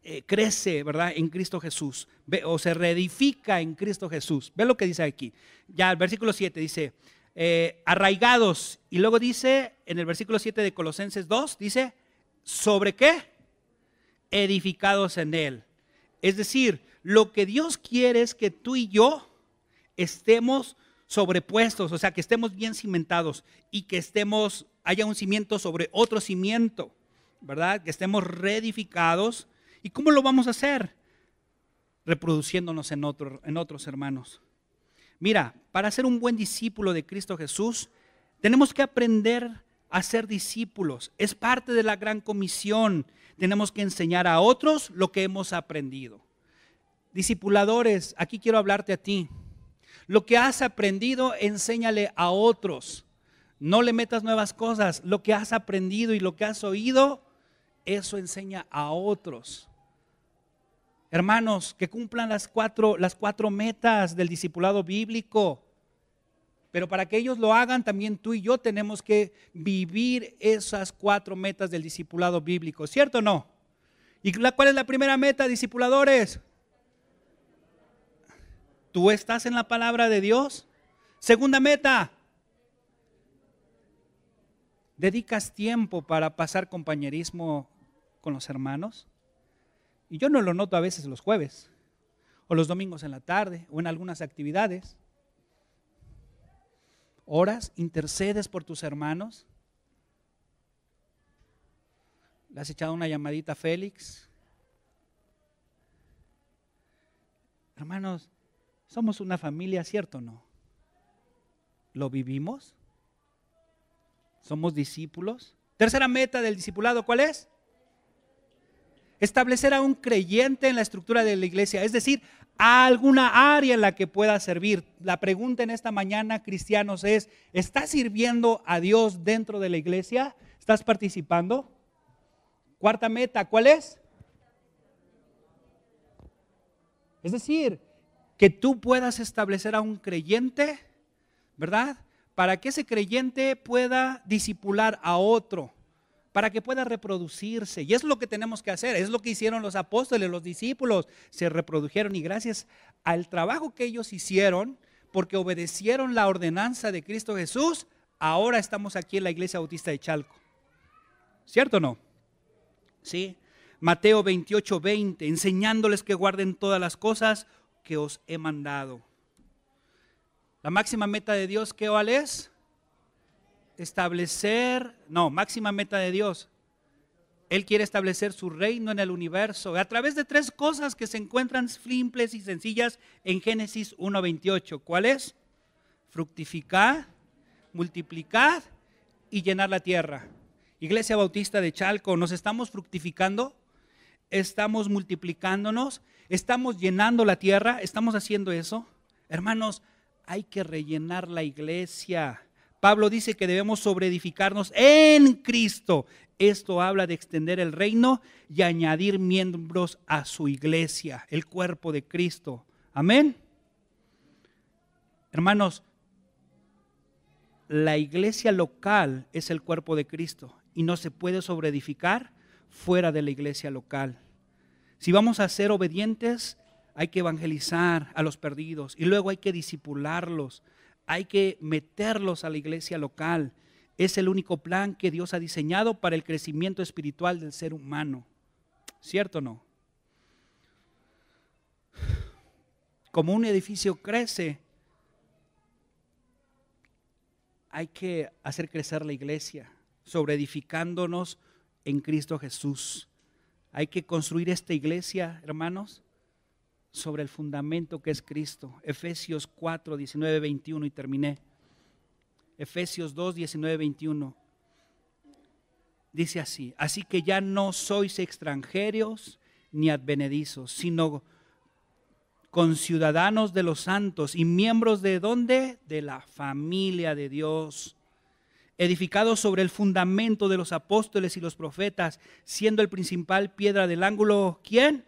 Speaker 1: eh, crece, ¿verdad? En Cristo Jesús, o se reedifica en Cristo Jesús. Ve lo que dice aquí. Ya el versículo 7 dice, eh, arraigados. Y luego dice, en el versículo 7 de Colosenses 2, dice, ¿sobre qué? Edificados en Él. Es decir, lo que Dios quiere es que tú y yo estemos sobrepuestos, o sea, que estemos bien cimentados y que estemos, haya un cimiento sobre otro cimiento, ¿verdad? Que estemos reedificados ¿Y cómo lo vamos a hacer? Reproduciéndonos en, en otros hermanos. Mira, para ser un buen discípulo de Cristo Jesús, tenemos que aprender a ser discípulos. Es parte de la gran comisión. Tenemos que enseñar a otros lo que hemos aprendido. Discipuladores, aquí quiero hablarte a ti. Lo que has aprendido, enséñale a otros. No le metas nuevas cosas. Lo que has aprendido y lo que has oído, eso enseña a otros. Hermanos, que cumplan las cuatro, las cuatro metas del discipulado bíblico. Pero para que ellos lo hagan, también tú y yo tenemos que vivir esas cuatro metas del discipulado bíblico, ¿cierto o no? ¿Y cuál es la primera meta, discipuladores? ¿Tú estás en la palabra de Dios? Segunda meta. ¿Dedicas tiempo para pasar compañerismo con los hermanos? Y yo no lo noto a veces los jueves, o los domingos en la tarde, o en algunas actividades. Oras, intercedes por tus hermanos. ¿Le has echado una llamadita a Félix? Hermanos, somos una familia, ¿cierto o no? ¿Lo vivimos? ¿Somos discípulos? Tercera meta del discipulado, ¿cuál es? establecer a un creyente en la estructura de la iglesia, es decir, a alguna área en la que pueda servir. La pregunta en esta mañana, cristianos, es, ¿estás sirviendo a Dios dentro de la iglesia? ¿Estás participando? Cuarta meta, ¿cuál es? Es decir, que tú puedas establecer a un creyente, ¿verdad? Para que ese creyente pueda disipular a otro para que pueda reproducirse. Y es lo que tenemos que hacer, es lo que hicieron los apóstoles, los discípulos, se reprodujeron y gracias al trabajo que ellos hicieron, porque obedecieron la ordenanza de Cristo Jesús, ahora estamos aquí en la iglesia bautista de Chalco. ¿Cierto o no? ¿Sí? Mateo 28, 20, enseñándoles que guarden todas las cosas que os he mandado. La máxima meta de Dios, ¿qué es? Establecer, no, máxima meta de Dios. Él quiere establecer su reino en el universo a través de tres cosas que se encuentran simples y sencillas en Génesis 1.28. ¿Cuál es? Fructificar, multiplicar y llenar la tierra. Iglesia Bautista de Chalco, ¿nos estamos fructificando? ¿Estamos multiplicándonos? ¿Estamos llenando la tierra? ¿Estamos haciendo eso? Hermanos, hay que rellenar la iglesia. Pablo dice que debemos sobreedificarnos en Cristo. Esto habla de extender el reino y añadir miembros a su iglesia, el cuerpo de Cristo. Amén. Hermanos, la iglesia local es el cuerpo de Cristo y no se puede sobreedificar fuera de la iglesia local. Si vamos a ser obedientes, hay que evangelizar a los perdidos y luego hay que disipularlos, hay que meterlos a la iglesia local. Es el único plan que Dios ha diseñado para el crecimiento espiritual del ser humano. ¿Cierto o no? Como un edificio crece, hay que hacer crecer la iglesia sobre edificándonos en Cristo Jesús. Hay que construir esta iglesia, hermanos, sobre el fundamento que es Cristo. Efesios 4, 19, 21 y terminé. Efesios 2, 19, 21. Dice así, así que ya no sois extranjeros ni advenedizos, sino conciudadanos de los santos y miembros de dónde? De la familia de Dios edificados sobre el fundamento de los apóstoles y los profetas, siendo el principal piedra del ángulo, ¿quién?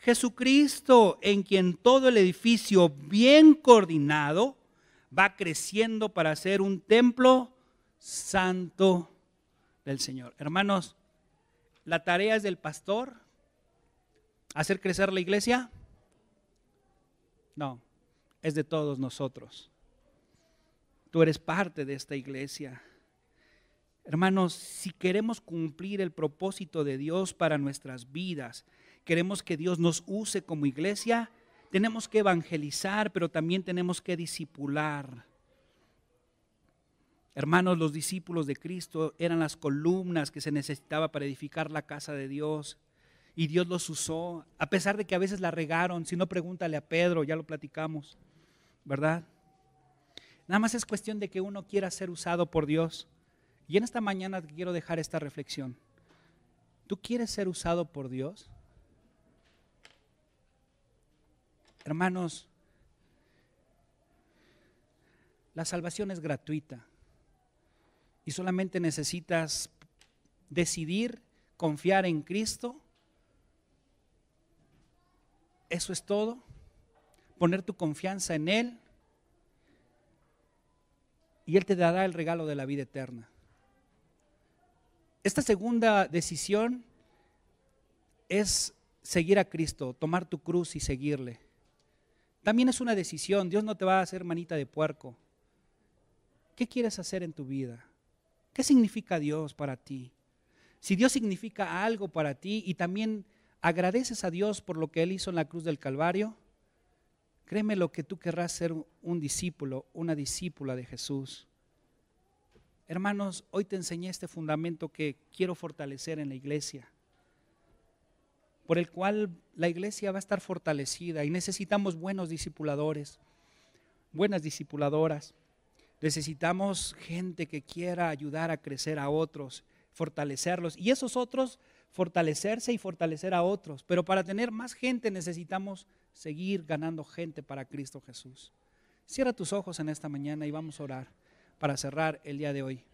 Speaker 1: Jesucristo, en quien todo el edificio bien coordinado va creciendo para ser un templo santo del Señor. Hermanos, la tarea es del pastor, hacer crecer la iglesia. No, es de todos nosotros. Tú eres parte de esta iglesia. Hermanos, si queremos cumplir el propósito de Dios para nuestras vidas, queremos que Dios nos use como iglesia, tenemos que evangelizar, pero también tenemos que disipular. Hermanos, los discípulos de Cristo eran las columnas que se necesitaba para edificar la casa de Dios. Y Dios los usó, a pesar de que a veces la regaron. Si no, pregúntale a Pedro, ya lo platicamos, ¿verdad? Nada más es cuestión de que uno quiera ser usado por Dios. Y en esta mañana quiero dejar esta reflexión. ¿Tú quieres ser usado por Dios? Hermanos, la salvación es gratuita y solamente necesitas decidir confiar en Cristo. Eso es todo. Poner tu confianza en Él y Él te dará el regalo de la vida eterna. Esta segunda decisión es seguir a Cristo, tomar tu cruz y seguirle. También es una decisión, Dios no te va a hacer manita de puerco. ¿Qué quieres hacer en tu vida? ¿Qué significa Dios para ti? Si Dios significa algo para ti y también agradeces a Dios por lo que Él hizo en la cruz del Calvario, créeme lo que tú querrás ser un discípulo, una discípula de Jesús. Hermanos, hoy te enseñé este fundamento que quiero fortalecer en la iglesia, por el cual la iglesia va a estar fortalecida y necesitamos buenos discipuladores, buenas discipuladoras. Necesitamos gente que quiera ayudar a crecer a otros, fortalecerlos y esos otros fortalecerse y fortalecer a otros. Pero para tener más gente necesitamos seguir ganando gente para Cristo Jesús. Cierra tus ojos en esta mañana y vamos a orar para cerrar el día de hoy.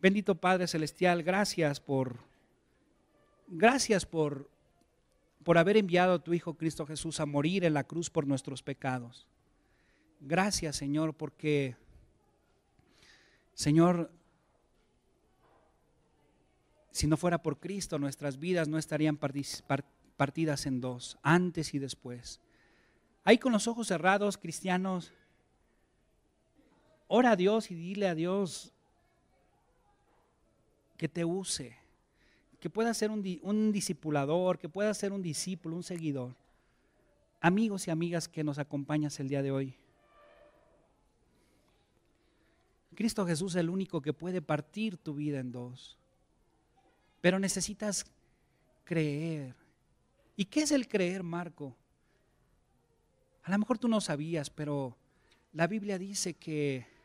Speaker 1: Bendito Padre Celestial, gracias por, gracias por, por haber enviado a tu Hijo Cristo Jesús a morir en la cruz por nuestros pecados. Gracias Señor porque, Señor, si no fuera por Cristo, nuestras vidas no estarían partidas en dos, antes y después. Ahí con los ojos cerrados, cristianos, Ora a Dios y dile a Dios que te use. que pueda ser un, discipulador, que pueda ser un discípulo, un seguidor. Amigos y amigas que nos acompañas el día de hoy. Cristo Jesús es el único que puede partir tu vida en dos. Pero necesitas creer. ¿Y qué es el creer, Marco? A lo mejor tú no sabías, pero la Biblia dice que,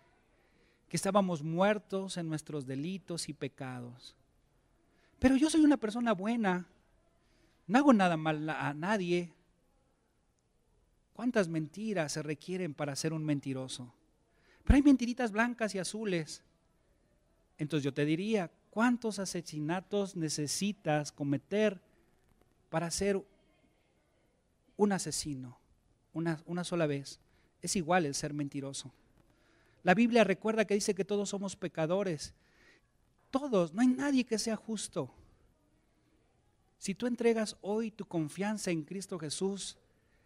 Speaker 1: que estábamos muertos en nuestros delitos y pecados. Pero yo soy una persona buena, no hago nada mal a nadie. ¿Cuántas mentiras se requieren para ser un mentiroso? Pero hay mentiritas blancas y azules. Entonces yo te diría, ¿cuántos asesinatos necesitas cometer para ser un asesino una, una sola vez? Es igual el ser mentiroso. La Biblia recuerda que dice que todos somos pecadores. Todos, no hay nadie que sea justo. Si tú entregas hoy tu confianza en Cristo Jesús,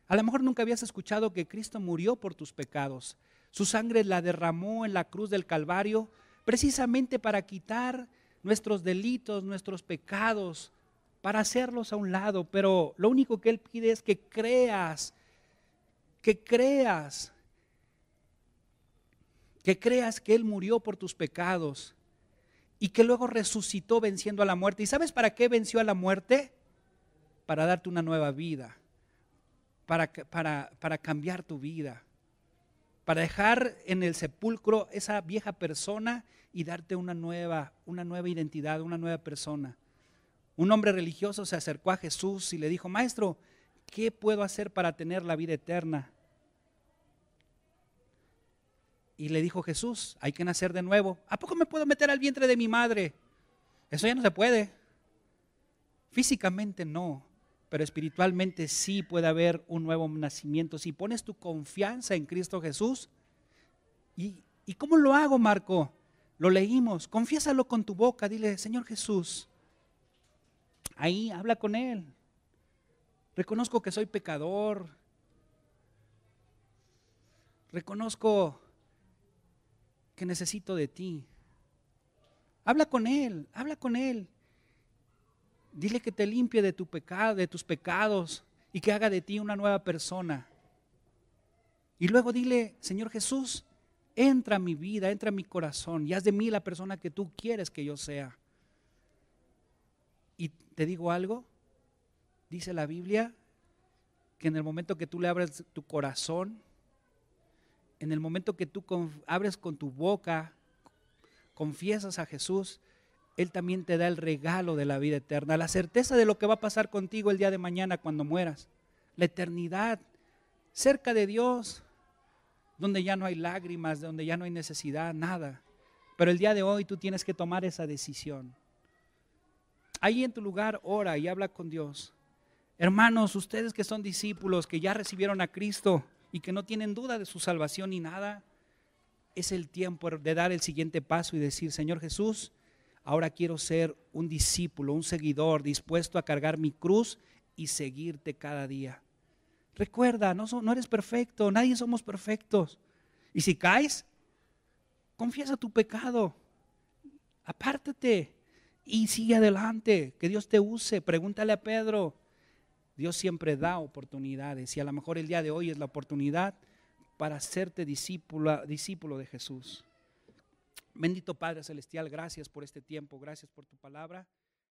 Speaker 1: a lo mejor nunca habías escuchado que Cristo murió por tus pecados. Su sangre la derramó en la cruz del Calvario precisamente para quitar nuestros delitos, nuestros pecados, para hacerlos a un lado. Pero lo único que Él pide es que creas, que creas, que creas que Él murió por tus pecados y que luego resucitó venciendo a la muerte. ¿Y sabes para qué venció a la muerte? Para darte una nueva vida para, para, para cambiar tu vida, para dejar en el sepulcro esa vieja persona y darte una nueva, una nueva identidad, una nueva persona. Un hombre religioso se acercó a Jesús y le dijo, Maestro, ¿qué puedo hacer para tener la vida eterna? Y le dijo Jesús, hay que nacer de nuevo. ¿A poco me puedo meter al vientre de mi madre? Eso ya no se puede. Físicamente no pero espiritualmente sí puede haber un nuevo nacimiento. Si pones tu confianza en Cristo Jesús, ¿y, cómo lo hago, Marco? Lo leímos, confiésalo con tu boca, dile, Señor Jesús, ahí habla con Él. Reconozco que soy pecador. Reconozco que necesito de ti. Habla con Él, habla con Él. Dile que te limpie de tu pecado, de tus pecados y que haga de ti una nueva persona. Y luego dile, Señor Jesús, entra a mi vida, entra a mi corazón y haz de mí la persona que tú quieres que yo sea. Y te digo algo, dice la Biblia, que en el momento que tú le abres tu corazón, en el momento que tú abres con tu boca, confiesas a Jesús, él también te da el regalo de la vida eterna, la certeza de lo que va a pasar contigo el día de mañana cuando mueras, la eternidad, cerca de Dios, donde ya no hay lágrimas, donde ya no hay necesidad, nada. Pero el día de hoy tú tienes que tomar esa decisión. Ahí en tu lugar, ora y habla con Dios. Hermanos, ustedes que son discípulos, que ya recibieron a Cristo y que no tienen duda de su salvación ni nada, es el tiempo de dar el siguiente paso y decir, Señor Jesús, Ahora quiero ser un discípulo, un seguidor, dispuesto a cargar mi cruz y seguirte cada día. Recuerda, no, eres perfecto, nadie somos perfectos. Y si caes, confiesa tu pecado, apártate y sigue adelante, que Dios te use. Pregúntale a Pedro, Dios siempre da oportunidades y a lo mejor el día de hoy es la oportunidad para hacerte discípulo, discípulo de Jesús. Bendito Padre Celestial, gracias por este tiempo, gracias por tu palabra.